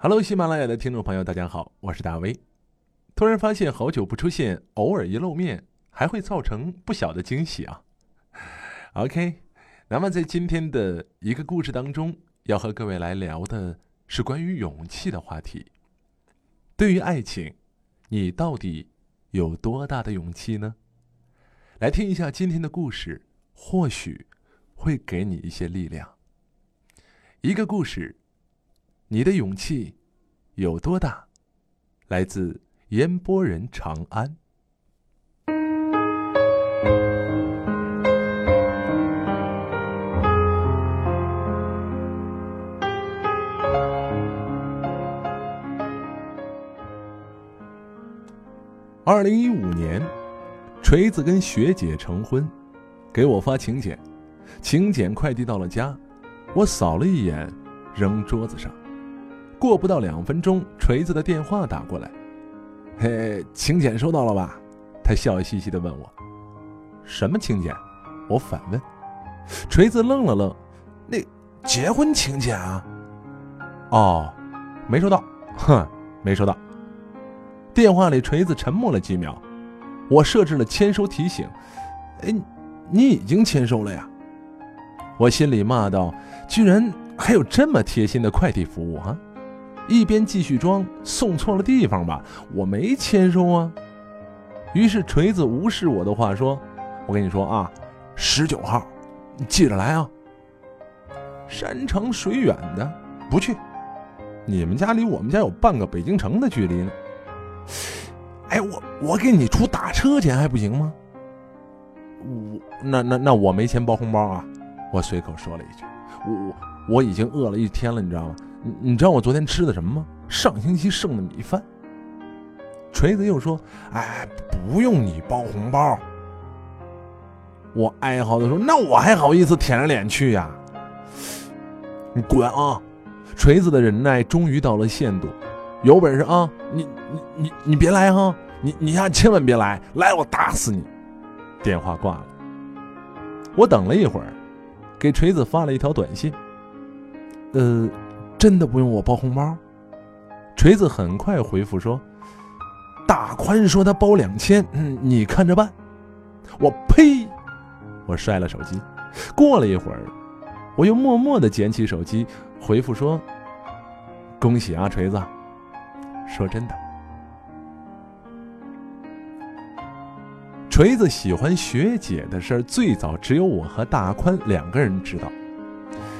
Hello，喜马拉雅的听众朋友，大家好，我是大威。突然发现好久不出现，偶尔一露面，还会造成不小的惊喜啊。OK，那么在今天的一个故事当中，要和各位来聊的是关于勇气的话题。对于爱情，你到底有多大的勇气呢？来听一下今天的故事，或许会给你一些力量。一个故事。你的勇气有多大？来自烟波人长安。二零一五年，锤子跟学姐成婚，给我发请柬，请柬快递到了家，我扫了一眼，扔桌子上。过不到两分钟，锤子的电话打过来。嘿，请柬收到了吧？他笑嘻嘻地问我：“什么请柬？”我反问。锤子愣了愣：“那结婚请柬啊？”“哦，没收到。”“哼，没收到。”电话里，锤子沉默了几秒。我设置了签收提醒。“哎，你已经签收了呀？”我心里骂道：“居然还有这么贴心的快递服务啊！”一边继续装送错了地方吧，我没签收啊。于是锤子无视我的话说：“我跟你说啊，十九号，你记着来啊。山长水远的不去，你们家离我们家有半个北京城的距离呢。哎，我我给你出打车钱还不行吗？我那那那我没钱包红包啊。我随口说了一句，我我我已经饿了一天了，你知道吗？”你你知道我昨天吃的什么吗？上星期剩的米饭。锤子又说：“哎，不用你包红包。”我哀嚎的说：“那我还好意思舔着脸去呀？”你滚啊！锤子的忍耐终于到了限度，有本事啊！你你你你别来哈！你你呀千万别来，来我打死你！电话挂了。我等了一会儿，给锤子发了一条短信。呃。真的不用我包红包？锤子很快回复说：“大宽说他包两千，嗯，你看着办。”我呸！我摔了手机。过了一会儿，我又默默的捡起手机，回复说：“恭喜啊，锤子！说真的，锤子喜欢学姐的事儿，最早只有我和大宽两个人知道。”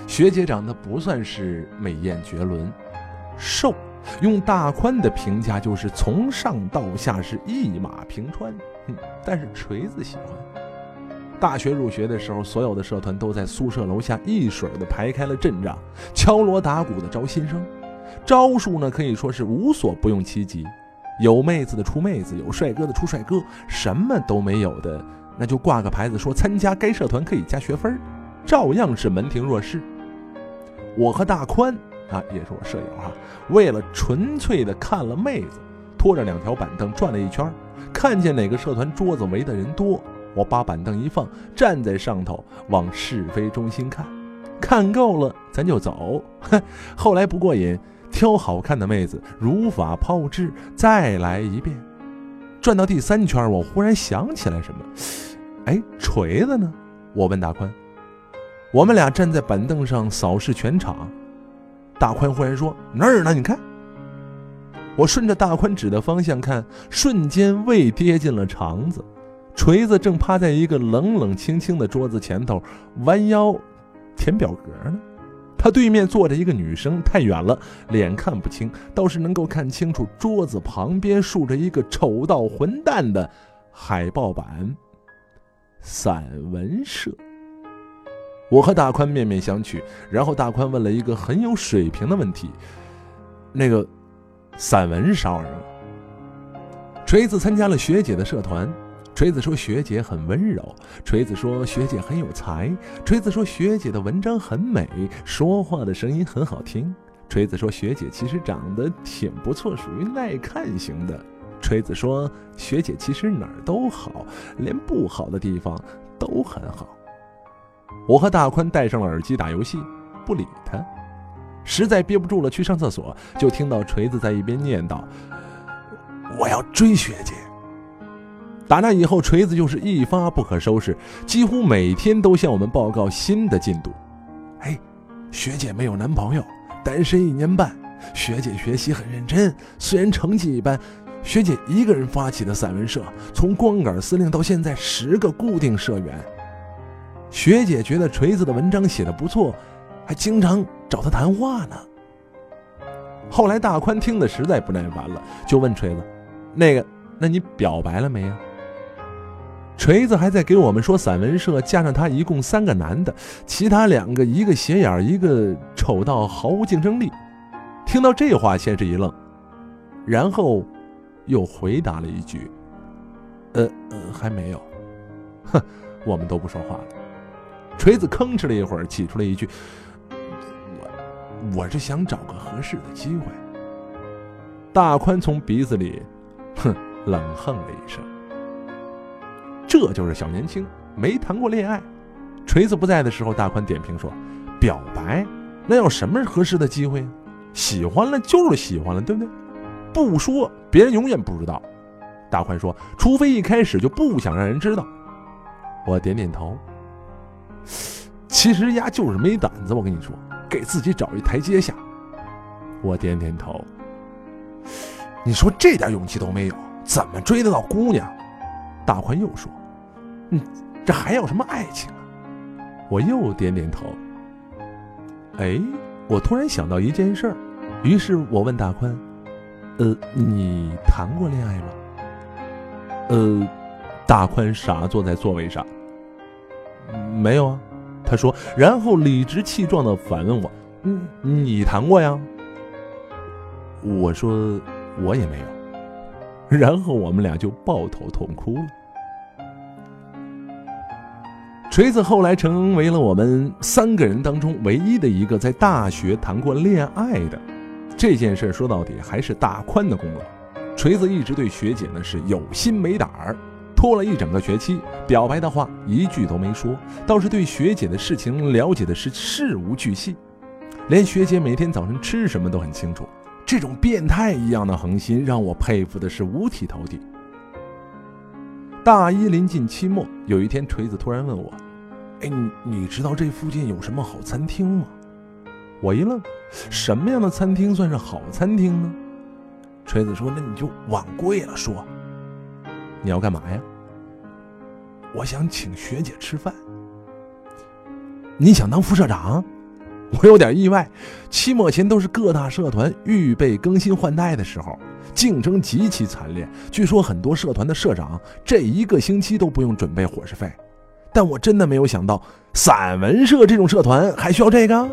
学姐长得不算是美艳绝伦，瘦，用大宽的评价就是从上到下是一马平川。但是锤子喜欢。大学入学的时候，所有的社团都在宿舍楼下一水的排开了阵仗，敲锣打鼓的招新生，招数呢可以说是无所不用其极，有妹子的出妹子，有帅哥的出帅哥，什么都没有的，那就挂个牌子说参加该社团可以加学分，照样是门庭若市。我和大宽啊，也是我舍友哈，为了纯粹的看了妹子，拖着两条板凳转了一圈，看见哪个社团桌子围的人多，我把板凳一放，站在上头往是非中心看，看够了咱就走。哼后来不过瘾，挑好看的妹子如法炮制，再来一遍。转到第三圈，我忽然想起来什么，哎，锤子呢？我问大宽。我们俩站在板凳上扫视全场，大宽忽然说：“那儿呢？你看。”我顺着大宽指的方向看，瞬间胃跌进了肠子。锤子正趴在一个冷冷清清的桌子前头，弯腰填表格呢。他对面坐着一个女生，太远了，脸看不清，倒是能够看清楚桌子旁边竖着一个丑到混蛋的海报版——散文社。我和大宽面面相觑，然后大宽问了一个很有水平的问题：“那个，散文是啥玩意儿？”锤子参加了学姐的社团，锤子说学姐很温柔，锤子说学姐很有才，锤子说学姐的文章很美，说话的声音很好听，锤子说学姐其实长得挺不错，属于耐看型的，锤子说学姐其实哪儿都好，连不好的地方都很好。我和大宽戴上了耳机打游戏，不理他。实在憋不住了，去上厕所，就听到锤子在一边念叨：“我要追学姐。”打那以后，锤子就是一发不可收拾，几乎每天都向我们报告新的进度。哎，学姐没有男朋友，单身一年半。学姐学习很认真，虽然成绩一般。学姐一个人发起的散文社，从光杆司令到现在十个固定社员。学姐觉得锤子的文章写的不错，还经常找他谈话呢。后来大宽听得实在不耐烦了，就问锤子：“那个，那你表白了没呀？”锤子还在给我们说，散文社加上他一共三个男的，其他两个一个斜眼，一个丑到毫无竞争力。听到这话，先是一愣，然后又回答了一句：“呃呃，还没有。”哼，我们都不说话了。锤子吭哧了一会儿，挤出了一句：“我我是想找个合适的机会。”大宽从鼻子里，哼，冷哼了一声。这就是小年轻，没谈过恋爱。锤子不在的时候，大宽点评说：“表白，那要什么合适的机会啊？喜欢了就是喜欢了，对不对？不说，别人永远不知道。”大宽说：“除非一开始就不想让人知道。”我点点头。其实丫就是没胆子，我跟你说，给自己找一台阶下。我点点头。你说这点勇气都没有，怎么追得到姑娘？大宽又说。嗯，这还要什么爱情啊？我又点点头。哎，我突然想到一件事儿，于是我问大宽：“呃，你谈过恋爱吗？”呃，大宽傻坐在座位上。没有啊，他说，然后理直气壮的反问我：“嗯，你谈过呀？”我说：“我也没有。”然后我们俩就抱头痛哭了。锤子后来成为了我们三个人当中唯一的一个在大学谈过恋爱的。这件事说到底还是大宽的功劳。锤子一直对学姐呢是有心没胆儿，拖了一整个学期，表白的话一句都没说，倒是对学姐的事情了解的是事无巨细，连学姐每天早晨吃什么都很清楚。这种变态一样的恒心让我佩服的是五体投地。大一临近期末，有一天锤子突然问我。哎，你你知道这附近有什么好餐厅吗？我一愣，什么样的餐厅算是好餐厅呢？锤子说：“那你就往贵了说。你要干嘛呀？我想请学姐吃饭。你想当副社长？我有点意外。期末前都是各大社团预备更新换代的时候，竞争极其惨烈。据说很多社团的社长这一个星期都不用准备伙食费。”但我真的没有想到，散文社这种社团还需要这个。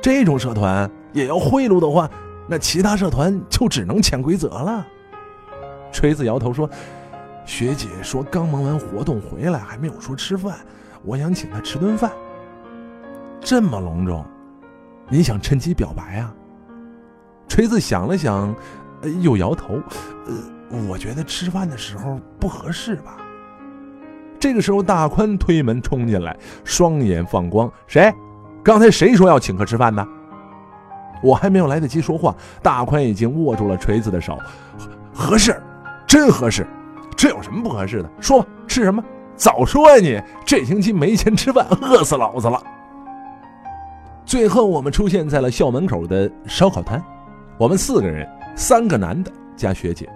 这种社团也要贿赂的话，那其他社团就只能潜规则了。锤子摇头说：“学姐说刚忙完活动回来，还没有说吃饭，我想请她吃顿饭。这么隆重，你想趁机表白啊？”锤子想了想，又摇头：“呃，我觉得吃饭的时候不合适吧。”这个时候，大宽推门冲进来，双眼放光：“谁？刚才谁说要请客吃饭的？”我还没有来得及说话，大宽已经握住了锤子的手：“合适，真合适，这有什么不合适的？说吧，吃什么？早说呀！你这星期没钱吃饭，饿死老子了。”最后，我们出现在了校门口的烧烤摊，我们四个人，三个男的加学姐，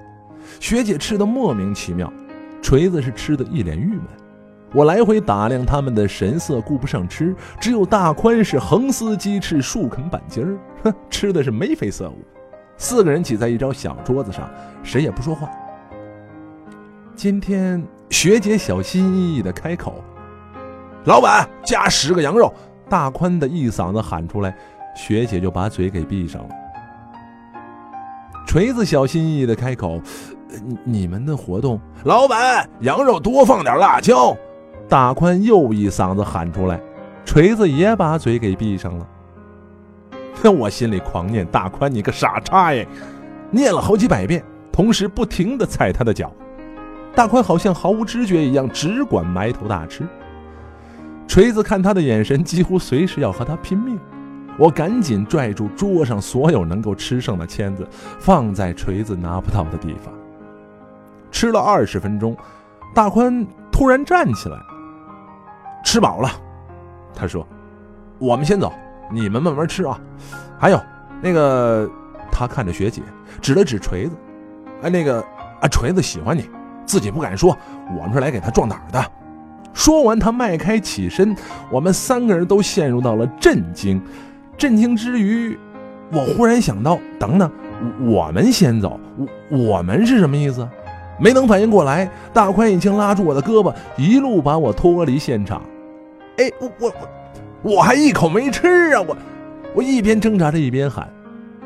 学姐吃的莫名其妙。锤子是吃的一脸郁闷，我来回打量他们的神色，顾不上吃。只有大宽是横撕鸡翅，竖啃板筋儿，哼，吃的是眉飞色舞。四个人挤在一张小桌子上，谁也不说话。今天学姐小心翼翼的开口：“老板，加十个羊肉。”大宽的一嗓子喊出来，学姐就把嘴给闭上了。锤子小心翼翼的开口。你们的活动，老板，羊肉多放点辣椒。大宽又一嗓子喊出来，锤子也把嘴给闭上了。我心里狂念：大宽，你个傻叉耶！念了好几百遍，同时不停的踩他的脚。大宽好像毫无知觉一样，只管埋头大吃。锤子看他的眼神，几乎随时要和他拼命。我赶紧拽住桌上所有能够吃剩的签子，放在锤子拿不到的地方。吃了二十分钟，大宽突然站起来，吃饱了，他说：“我们先走，你们慢慢吃啊。还有，那个，他看着学姐，指了指锤子，哎，那个啊，锤子喜欢你，自己不敢说，我们是来给他壮胆的。”说完，他迈开起身，我们三个人都陷入到了震惊。震惊之余，我忽然想到，等等，我们先走，我我们是什么意思？没能反应过来，大宽已经拉住我的胳膊，一路把我脱离现场。哎，我我我我还一口没吃啊！我我一边挣扎着一边喊，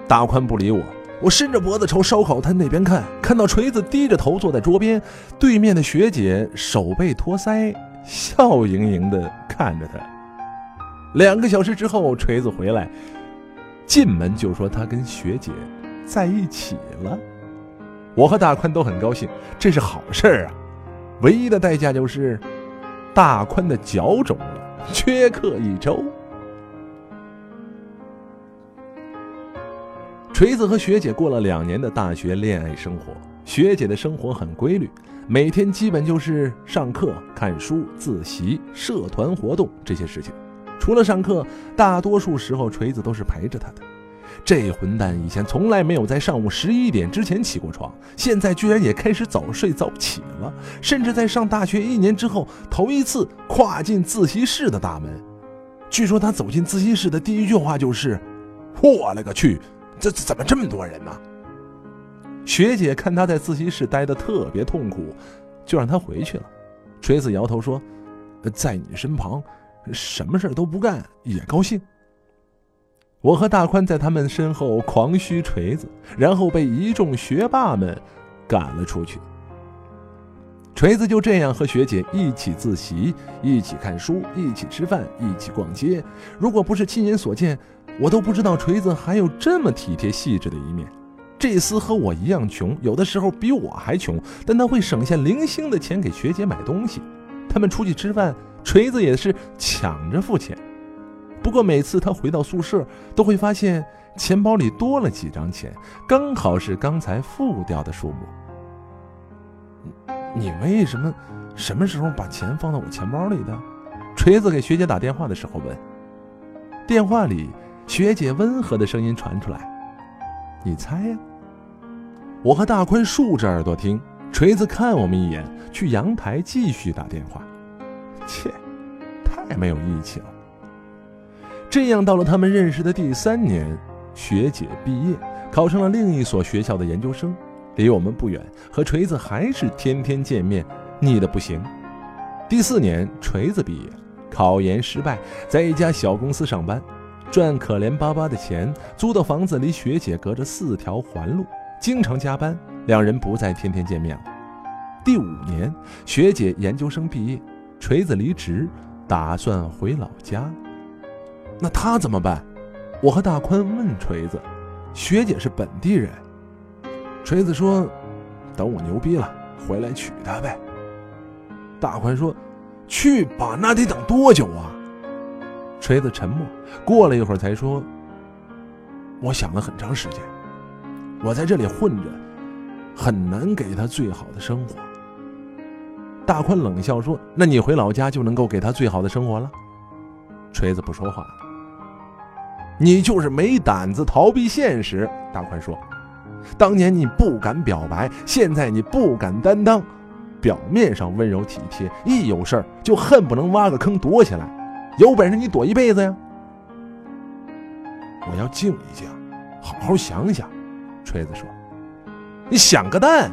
大宽不理我。我伸着脖子朝烧烤摊那边看，看到锤子低着头坐在桌边，对面的学姐手背托腮。笑盈盈的看着他。两个小时之后，锤子回来，进门就说他跟学姐在一起了。我和大宽都很高兴，这是好事儿啊。唯一的代价就是大宽的脚肿了，缺课一周。锤子和学姐过了两年的大学恋爱生活，学姐的生活很规律。每天基本就是上课、看书、自习、社团活动这些事情。除了上课，大多数时候锤子都是陪着他的。这混蛋以前从来没有在上午十一点之前起过床，现在居然也开始早睡早起了。甚至在上大学一年之后，头一次跨进自习室的大门。据说他走进自习室的第一句话就是：“我勒个去，这怎么这么多人呢？”学姐看他在自习室待得特别痛苦，就让他回去了。锤子摇头说：“在你身旁，什么事都不干也高兴。”我和大宽在他们身后狂嘘锤子，然后被一众学霸们赶了出去。锤子就这样和学姐一起自习，一起看书，一起吃饭，一起逛街。如果不是亲眼所见，我都不知道锤子还有这么体贴细致的一面。这厮和我一样穷，有的时候比我还穷，但他会省下零星的钱给学姐买东西。他们出去吃饭，锤子也是抢着付钱。不过每次他回到宿舍，都会发现钱包里多了几张钱，刚好是刚才付掉的数目。你为什么什么时候把钱放到我钱包里的？锤子给学姐打电话的时候问。电话里，学姐温和的声音传出来。你猜呀？我和大宽竖着耳朵听，锤子看我们一眼，去阳台继续打电话。切，太没有义气了。这样到了他们认识的第三年，学姐毕业，考上了另一所学校的研究生，离我们不远，和锤子还是天天见面，腻得不行。第四年，锤子毕业，考研失败，在一家小公司上班。赚可怜巴巴的钱，租的房子离学姐隔着四条环路，经常加班，两人不再天天见面了。第五年，学姐研究生毕业，锤子离职，打算回老家。那他怎么办？我和大宽问锤子。学姐是本地人，锤子说：“等我牛逼了，回来娶她呗。”大宽说：“去吧，那得等多久啊？”锤子沉默，过了一会儿才说：“我想了很长时间，我在这里混着，很难给他最好的生活。”大宽冷笑说：“那你回老家就能够给他最好的生活了？”锤子不说话。你就是没胆子逃避现实。”大宽说：“当年你不敢表白，现在你不敢担当，表面上温柔体贴，一有事儿就恨不能挖个坑躲起来。”有本事你躲一辈子呀！我要静一静，好好想想。锤子说：“你想个蛋！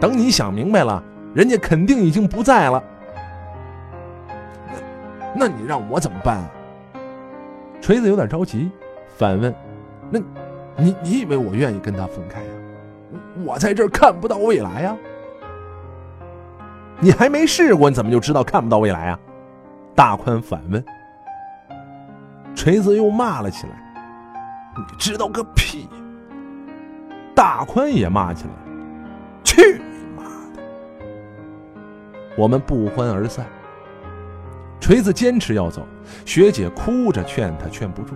等你想明白了，人家肯定已经不在了。那那你让我怎么办啊？”锤子有点着急，反问：“那，你你以为我愿意跟他分开呀？我在这儿看不到未来呀！你还没试过，你怎么就知道看不到未来啊？”大宽反问，锤子又骂了起来：“你知道个屁！”大宽也骂起来：“去你妈的！”我们不欢而散。锤子坚持要走，学姐哭着劝他，劝不住。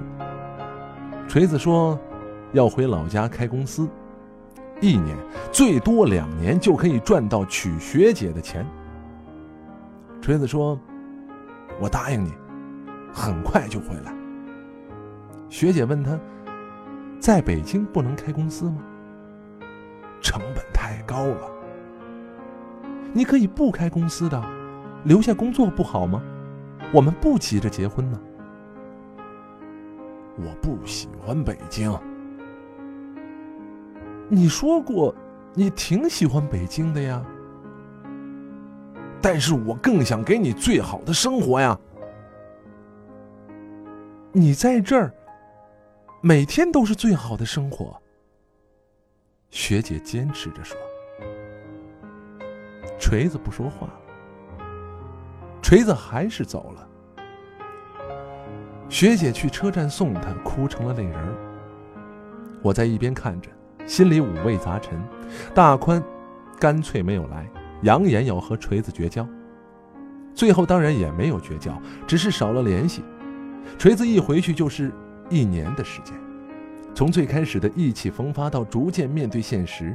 锤子说：“要回老家开公司，一年最多两年就可以赚到娶学姐的钱。”锤子说：“我答应你，很快就回来。”学姐问他：“在北京不能开公司吗？成本太高了。你可以不开公司的，留下工作不好吗？我们不急着结婚呢。”我不喜欢北京。你说过，你挺喜欢北京的呀。但是我更想给你最好的生活呀。你在这儿。每天都是最好的生活。学姐坚持着说。锤子不说话了。锤子还是走了。学姐去车站送他，哭成了泪人。我在一边看着，心里五味杂陈。大宽干脆没有来，扬言要和锤子绝交。最后当然也没有绝交，只是少了联系。锤子一回去就是。一年的时间，从最开始的意气风发到逐渐面对现实，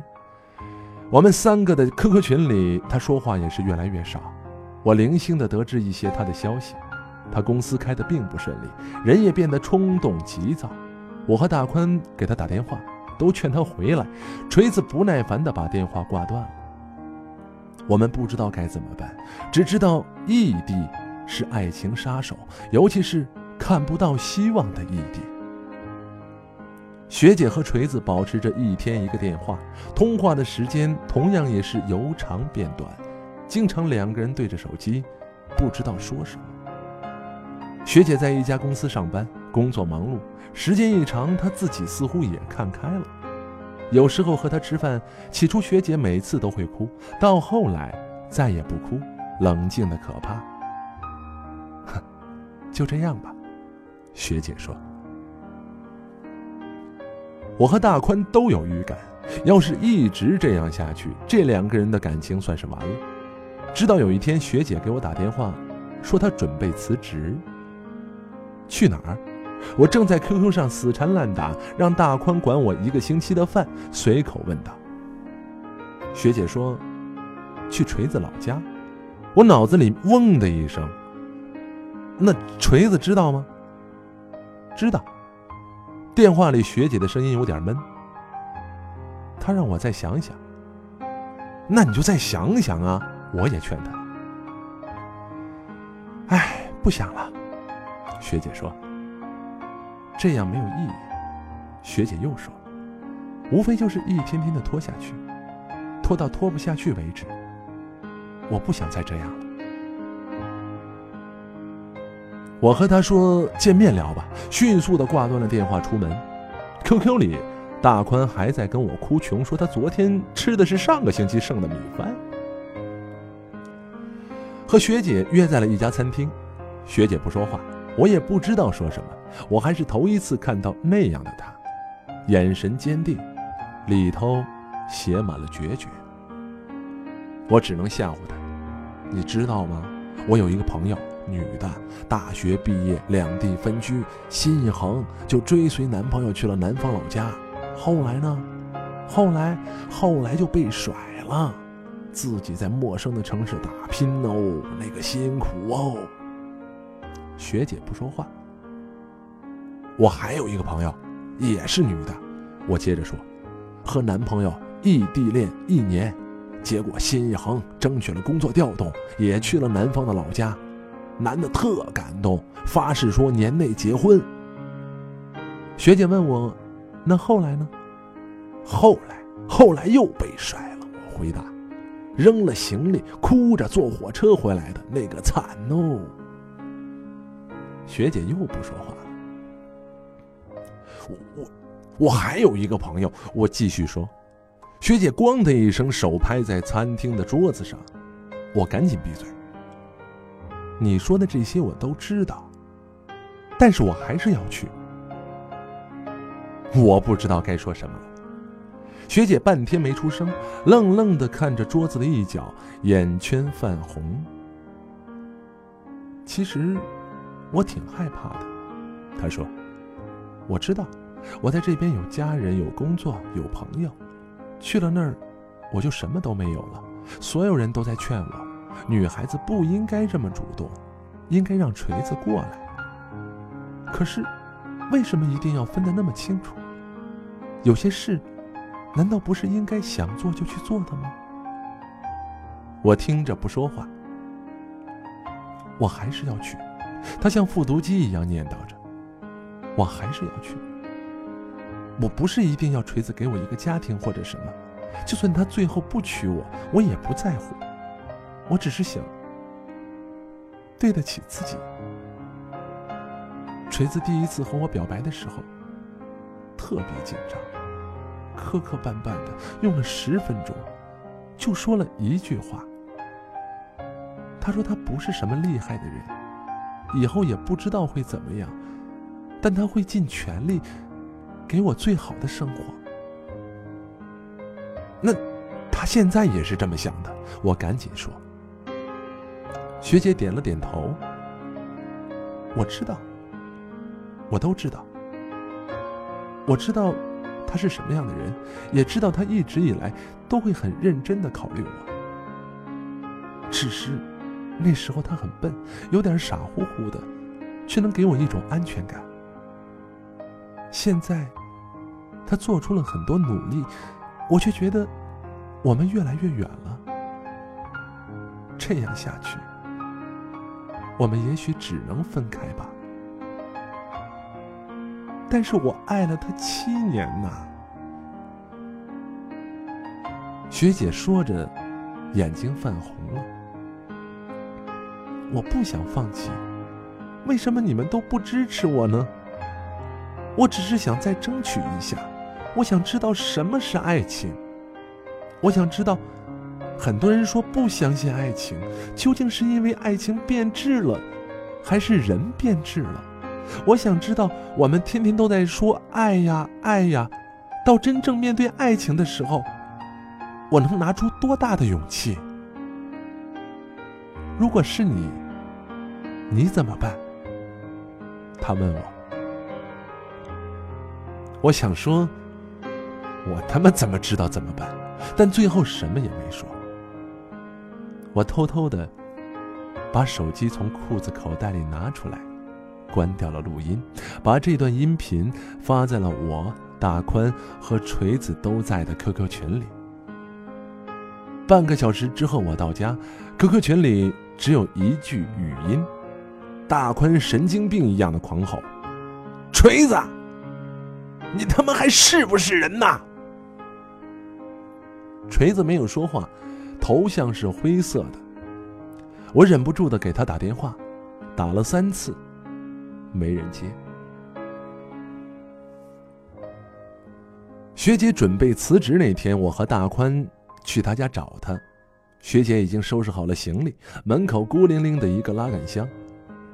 我们三个的 QQ 群里，他说话也是越来越少。我零星的得知一些他的消息，他公司开的并不顺利，人也变得冲动急躁。我和大宽给他打电话，都劝他回来，锤子不耐烦的把电话挂断了。我们不知道该怎么办，只知道异地是爱情杀手，尤其是。看不到希望的异地，学姐和锤子保持着一天一个电话，通话的时间同样也是由长变短，经常两个人对着手机，不知道说什么。学姐在一家公司上班，工作忙碌，时间一长，她自己似乎也看开了。有时候和她吃饭，起初学姐每次都会哭，到后来再也不哭，冷静的可怕。哼，就这样吧。学姐说：“我和大宽都有预感，要是一直这样下去，这两个人的感情算是完了。直到有一天，学姐给我打电话，说她准备辞职。去哪儿？我正在 QQ 上死缠烂打，让大宽管我一个星期的饭，随口问道。学姐说：去锤子老家。我脑子里嗡的一声。那锤子知道吗？”知道。电话里学姐的声音有点闷。她让我再想想。那你就再想想啊！我也劝她。哎，不想了。学姐说。这样没有意义。学姐又说，无非就是一天天的拖下去，拖到拖不下去为止。我不想再这样了。我和他说见面聊吧，迅速的挂断了电话，出门。QQ 里，大宽还在跟我哭穷，说他昨天吃的是上个星期剩的米饭。和学姐约在了一家餐厅，学姐不说话，我也不知道说什么。我还是头一次看到那样的她，眼神坚定，里头写满了决绝。我只能吓唬她，你知道吗？我有一个朋友。女的，大学毕业，两地分居，心一横就追随男朋友去了南方老家。后来呢？后来，后来就被甩了，自己在陌生的城市打拼哦，那个辛苦哦。学姐不说话。我还有一个朋友，也是女的。我接着说，和男朋友异地恋一年，结果心一横，争取了工作调动，也去了南方的老家。男的特感动，发誓说年内结婚。学姐问我：“那后来呢？”后来，后来又被甩了。我回答：“扔了行李，哭着坐火车回来的那个惨哦。”学姐又不说话了。我我我还有一个朋友，我继续说。学姐咣的一声，手拍在餐厅的桌子上，我赶紧闭嘴。你说的这些我都知道，但是我还是要去。我不知道该说什么了。学姐半天没出声，愣愣的看着桌子的一角，眼圈泛红。其实我挺害怕的。他说：“我知道，我在这边有家人、有工作、有朋友，去了那儿，我就什么都没有了。所有人都在劝我，女孩子不应该这么主动，应该让锤子过来。可是，为什么一定要分得那么清楚？有些事，难道不是应该想做就去做的吗？”我听着不说话。我还是要去，他像复读机一样念叨着。我还是要去。我不是一定要锤子给我一个家庭或者什么，就算他最后不娶我，我也不在乎。我只是想对得起自己。锤子第一次和我表白的时候，特别紧张，磕磕绊绊的，用了十分钟，就说了一句话。他说他不是什么厉害的人，以后也不知道会怎么样，但他会尽全力给我最好的生活。那他现在也是这么想的，我赶紧说。学姐点了点头。我知道，我都知道。我知道他是什么样的人，也知道他一直以来都会很认真的考虑我。只是。那时候他很笨，有点傻乎乎的，却能给我一种安全感。现在，他做出了很多努力，我却觉得我们越来越远了。这样下去，我们也许只能分开吧。但是我爱了他七年呐。学姐说着，眼睛泛红了。我不想放弃，为什么你们都不支持我呢？我只是想再争取一下，我想知道什么是爱情。我想知道，很多人说不相信爱情，究竟是因为爱情变质了，还是人变质了？我想知道，我们天天都在说爱呀爱呀，到真正面对爱情的时候，我能拿出多大的勇气？如果是你。你怎么办？他问我。我想说，我他妈怎么知道怎么办？但最后什么也没说。我偷偷的把手机从裤子口袋里拿出来，关掉了录音，把这段音频发在了我大宽和锤子都在的 QQ 群里。半个小时之后，我到家，QQ 群里只有一句语音。大宽神经病一样的狂吼：“锤子，你他妈还是不是人呐？”锤子没有说话，头像是灰色的。我忍不住的给他打电话，打了三次，没人接。学姐准备辞职那天，我和大宽去他家找他，学姐已经收拾好了行李，门口孤零零的一个拉杆箱。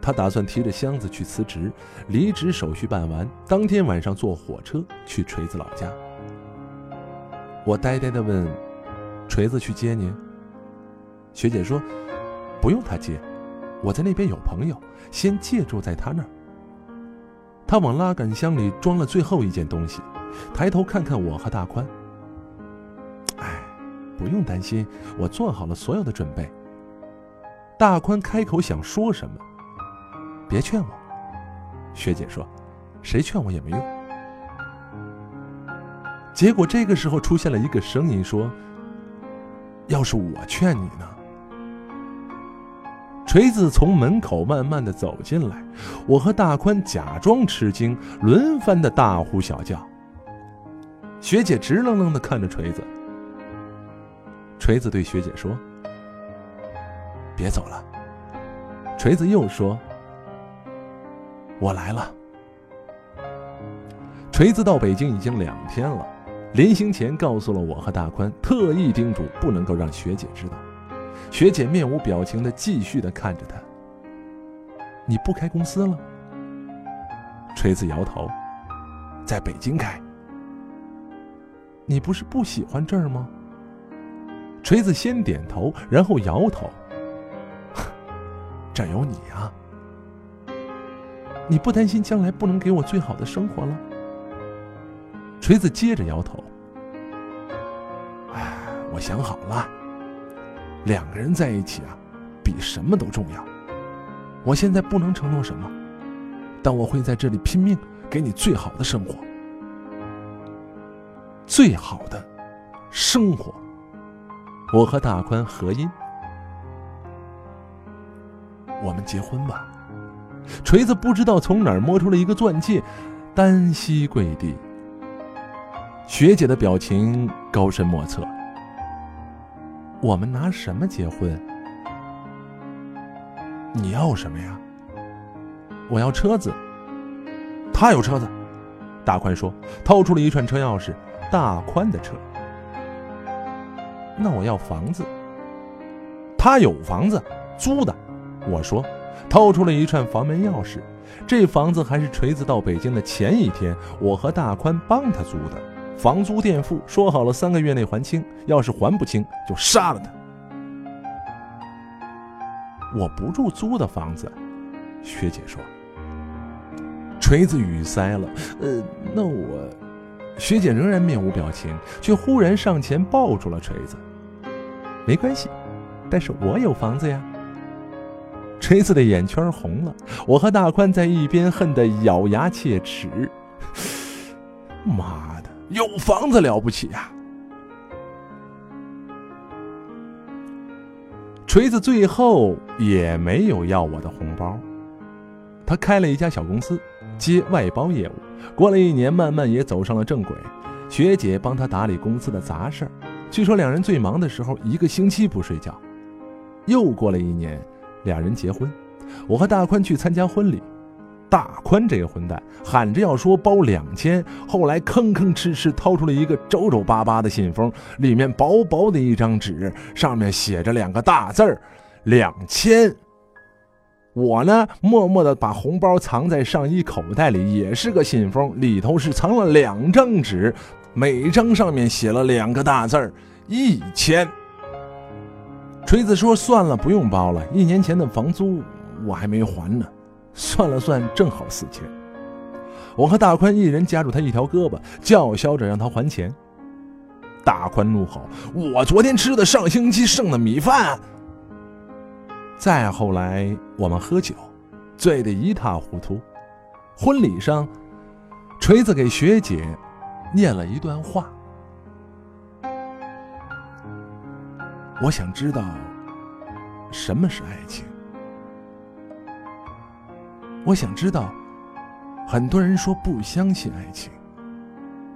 他打算提着箱子去辞职，离职手续办完，当天晚上坐火车去锤子老家。我呆呆的问：“锤子去接您？”学姐说：“不用他接，我在那边有朋友，先借住在他那儿。”他往拉杆箱里装了最后一件东西，抬头看看我和大宽：“哎，不用担心，我做好了所有的准备。”大宽开口想说什么。别劝我，学姐说：“谁劝我也没用。”结果这个时候出现了一个声音说：“要是我劝你呢？”锤子从门口慢慢的走进来，我和大宽假装吃惊，轮番的大呼小叫。学姐直愣愣的看着锤子。锤子对学姐说：“别走了。”锤子又说。我来了。锤子到北京已经两天了，临行前告诉了我和大宽，特意叮嘱不能够让学姐知道。学姐面无表情的继续的看着他。你不开公司了？锤子摇头，在北京开。你不是不喜欢这儿吗？锤子先点头，然后摇头。这有你啊。你不担心将来不能给我最好的生活了？锤子接着摇头。哎，我想好了，两个人在一起啊，比什么都重要。我现在不能承诺什么，但我会在这里拼命给你最好的生活，最好的生活。我和大宽合音，我们结婚吧。锤子不知道从哪儿摸出了一个钻戒，单膝跪地。学姐的表情高深莫测。我们拿什么结婚？你要什么呀？我要车子。他有车子。大宽说，掏出了一串车钥匙。大宽的车。那我要房子。他有房子，租的。我说。掏出了一串房门钥匙，这房子还是锤子到北京的前一天，我和大宽帮他租的。房租垫付，说好了三个月内还清，要是还不清就杀了他。我不住租的房子，学姐说。锤子语塞了，呃，那我……学姐仍然面无表情，却忽然上前抱住了锤子。没关系，但是我有房子呀。锤子的眼圈红了，我和大宽在一边恨得咬牙切齿。妈的，有房子了不起呀！锤子最后也没有要我的红包，他开了一家小公司，接外包业务。过了一年，慢慢也走上了正轨。学姐帮他打理公司的杂事，据说两人最忙的时候，一个星期不睡觉。又过了一年。俩人结婚，我和大宽去参加婚礼。大宽这个混蛋喊着要说包两千，后来吭吭哧哧掏出了一个皱皱巴巴的信封，里面薄薄的一张纸，上面写着两个大字儿“两千”。我呢，默默地把红包藏在上衣口袋里，也是个信封，里头是藏了两张纸，每张上面写了两个大字儿“一千”。锤子说：“算了，不用包了。一年前的房租我还没还呢，算了算，正好四千。”我和大宽一人夹住他一条胳膊，叫嚣着让他还钱。大宽怒吼：“我昨天吃的上星期剩的米饭。”再后来，我们喝酒，醉得一塌糊涂。婚礼上，锤子给学姐念了一段话。我想知道什么是爱情。我想知道，很多人说不相信爱情，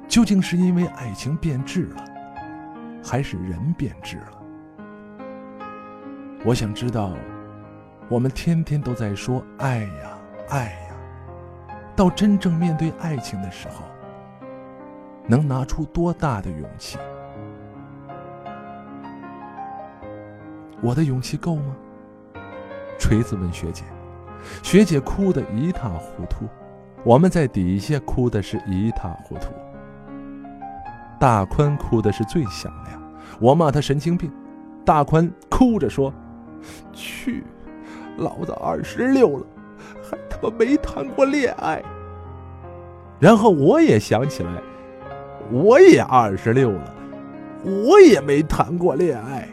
究竟是因为爱情变质了，还是人变质了？我想知道，我们天天都在说爱呀爱呀，到真正面对爱情的时候，能拿出多大的勇气？我的勇气够吗？锤子问学姐，学姐哭得一塌糊涂，我们在底下哭的是一塌糊涂。大宽哭的是最响亮，我骂他神经病，大宽哭着说：“去，老子二十六了，还他妈没谈过恋爱。”然后我也想起来，我也二十六了，我也没谈过恋爱。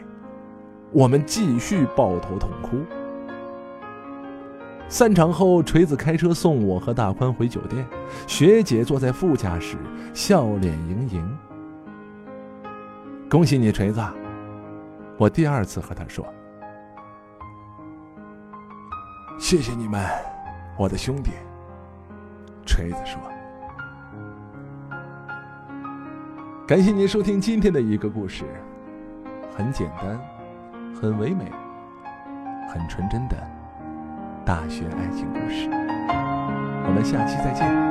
我们继续抱头痛哭。散场后，锤子开车送我和大宽回酒店，学姐坐在副驾驶，笑脸盈盈。恭喜你，锤子！我第二次和他说：“谢谢你们，我的兄弟。”锤子说：“感谢您收听今天的一个故事，很简单。”很唯美，很纯真的大学爱情故事。我们下期再见。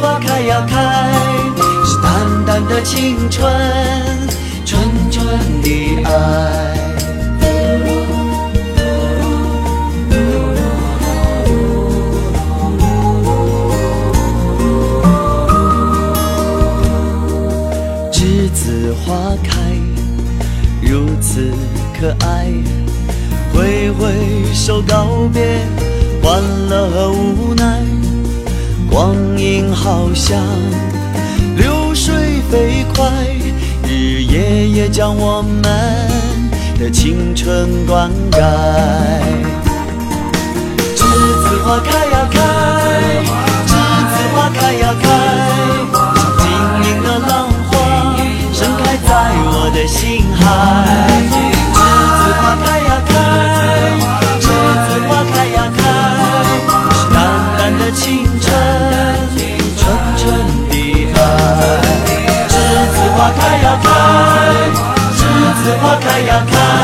花开呀开，是淡淡的青春，纯纯的爱。栀子花开，如此可爱。挥挥手告别，欢乐和无奈。光阴好像流水飞快日夜也将我们的青春灌溉。栀子花开呀开栀子花开呀开像晶莹的浪花盛开在我的心海。栀子花开呀开